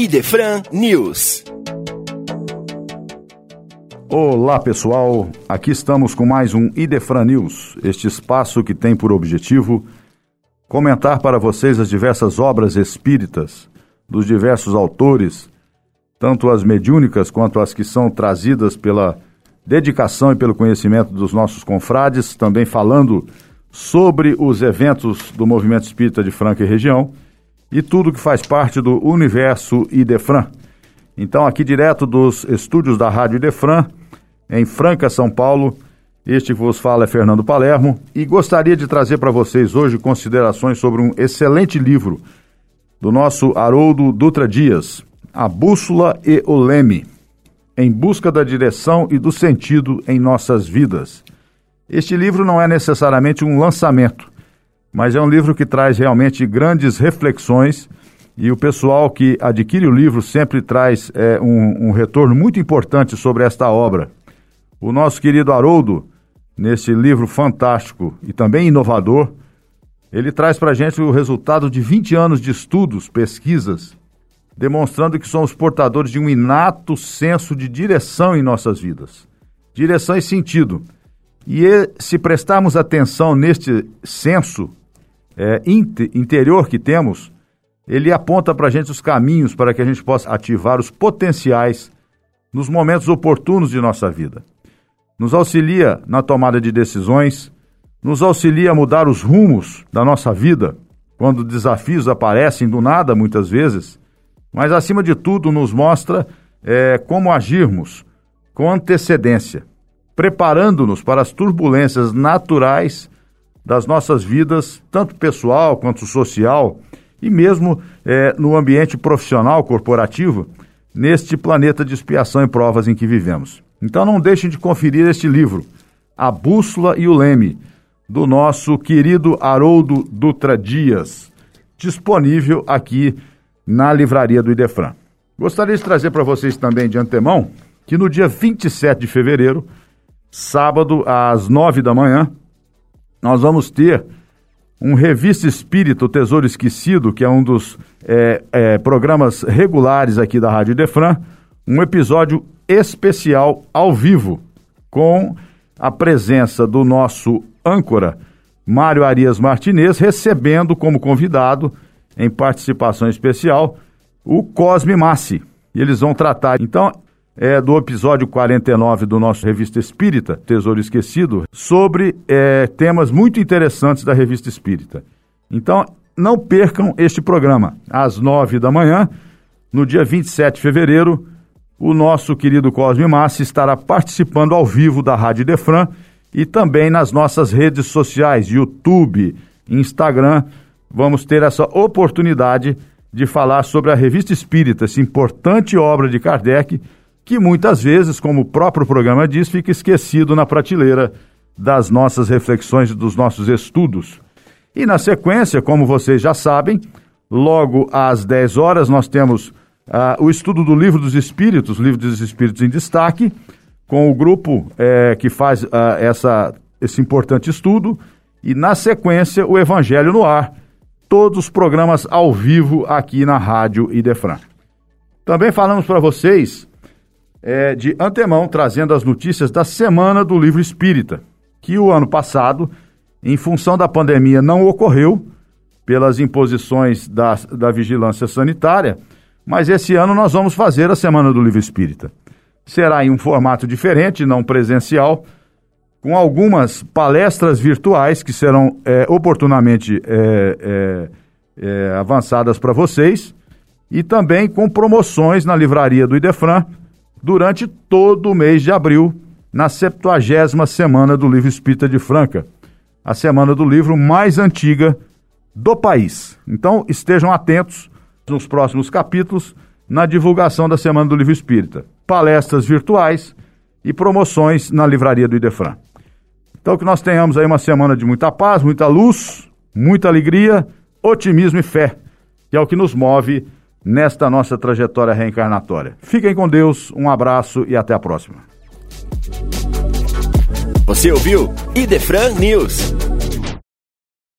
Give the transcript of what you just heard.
Idefran News. Olá pessoal, aqui estamos com mais um Idefran News, este espaço que tem por objetivo comentar para vocês as diversas obras espíritas dos diversos autores, tanto as mediúnicas quanto as que são trazidas pela dedicação e pelo conhecimento dos nossos confrades, também falando sobre os eventos do movimento espírita de Franca e região e tudo que faz parte do universo Idefran. Então, aqui direto dos estúdios da Rádio Idefran, em Franca, São Paulo, este que vos fala é Fernando Palermo e gostaria de trazer para vocês hoje considerações sobre um excelente livro do nosso Haroldo Dutra Dias, A Bússola e o Leme, em busca da direção e do sentido em nossas vidas. Este livro não é necessariamente um lançamento, mas é um livro que traz realmente grandes reflexões e o pessoal que adquire o livro sempre traz é, um, um retorno muito importante sobre esta obra. O nosso querido Haroldo, nesse livro fantástico e também inovador, ele traz para a gente o resultado de 20 anos de estudos, pesquisas, demonstrando que somos portadores de um inato senso de direção em nossas vidas. Direção e sentido. E se prestarmos atenção neste senso é, interior que temos, ele aponta para a gente os caminhos para que a gente possa ativar os potenciais nos momentos oportunos de nossa vida. Nos auxilia na tomada de decisões, nos auxilia a mudar os rumos da nossa vida quando desafios aparecem do nada, muitas vezes, mas acima de tudo nos mostra é, como agirmos com antecedência, preparando-nos para as turbulências naturais das nossas vidas, tanto pessoal quanto social, e mesmo é, no ambiente profissional, corporativo, neste planeta de expiação e provas em que vivemos. Então não deixem de conferir este livro, A Bússola e o Leme, do nosso querido Haroldo Dutra Dias, disponível aqui na livraria do Idefran. Gostaria de trazer para vocês também de antemão que no dia 27 de fevereiro, sábado, às nove da manhã, nós vamos ter um Revista Espírita, Tesouro Esquecido, que é um dos é, é, programas regulares aqui da Rádio Idefran, um episódio especial ao vivo, com a presença do nosso âncora, Mário Arias Martinez, recebendo como convidado em participação especial, o Cosme Massi. E eles vão tratar, então, é, do episódio 49 do nosso Revista Espírita, Tesouro Esquecido, sobre é, temas muito interessantes da Revista Espírita. Então, não percam este programa. Às nove da manhã, no dia 27 de fevereiro, o nosso querido Cosme Massi estará participando ao vivo da Rádio Defran e também nas nossas redes sociais, YouTube, Instagram, vamos ter essa oportunidade de falar sobre a Revista Espírita, essa importante obra de Kardec, que muitas vezes, como o próprio programa diz, fica esquecido na prateleira das nossas reflexões e dos nossos estudos. E na sequência, como vocês já sabem, logo às 10 horas nós temos uh, o estudo do Livro dos Espíritos, Livro dos Espíritos em Destaque, com o grupo eh, que faz uh, essa, esse importante estudo, e na sequência o Evangelho no Ar, todos os programas ao vivo aqui na Rádio Idefran. Também falamos para vocês é, de antemão, trazendo as notícias da Semana do Livro Espírita, que o ano passado, em função da pandemia, não ocorreu pelas imposições da, da vigilância sanitária, mas esse ano nós vamos fazer a Semana do Livro Espírita. Será em um formato diferente, não presencial, com algumas palestras virtuais que serão é, oportunamente é, é, é avançadas para vocês e também com promoções na livraria do Idefran durante todo o mês de abril, na 70 Semana do Livro Espírita de Franca, a semana do livro mais antiga do país. Então estejam atentos nos próximos capítulos na divulgação da Semana do Livro Espírita. Palestras virtuais e promoções na livraria do Idefran. Então, que nós tenhamos aí uma semana de muita paz, muita luz, muita alegria, otimismo e fé, que é o que nos move nesta nossa trajetória reencarnatória. Fiquem com Deus, um abraço e até a próxima. Você ouviu Idefran News.